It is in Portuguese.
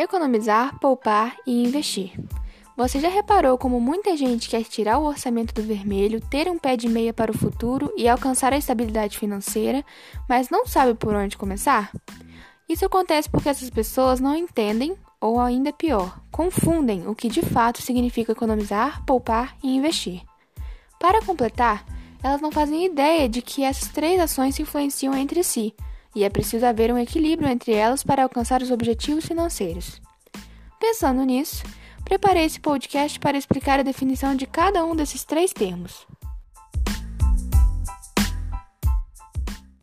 Economizar, poupar e investir. Você já reparou como muita gente quer tirar o orçamento do vermelho, ter um pé de meia para o futuro e alcançar a estabilidade financeira, mas não sabe por onde começar? Isso acontece porque essas pessoas não entendem, ou ainda pior, confundem o que de fato significa economizar, poupar e investir. Para completar, elas não fazem ideia de que essas três ações se influenciam entre si e é preciso haver um equilíbrio entre elas para alcançar os objetivos financeiros. Pensando nisso, preparei esse podcast para explicar a definição de cada um desses três termos.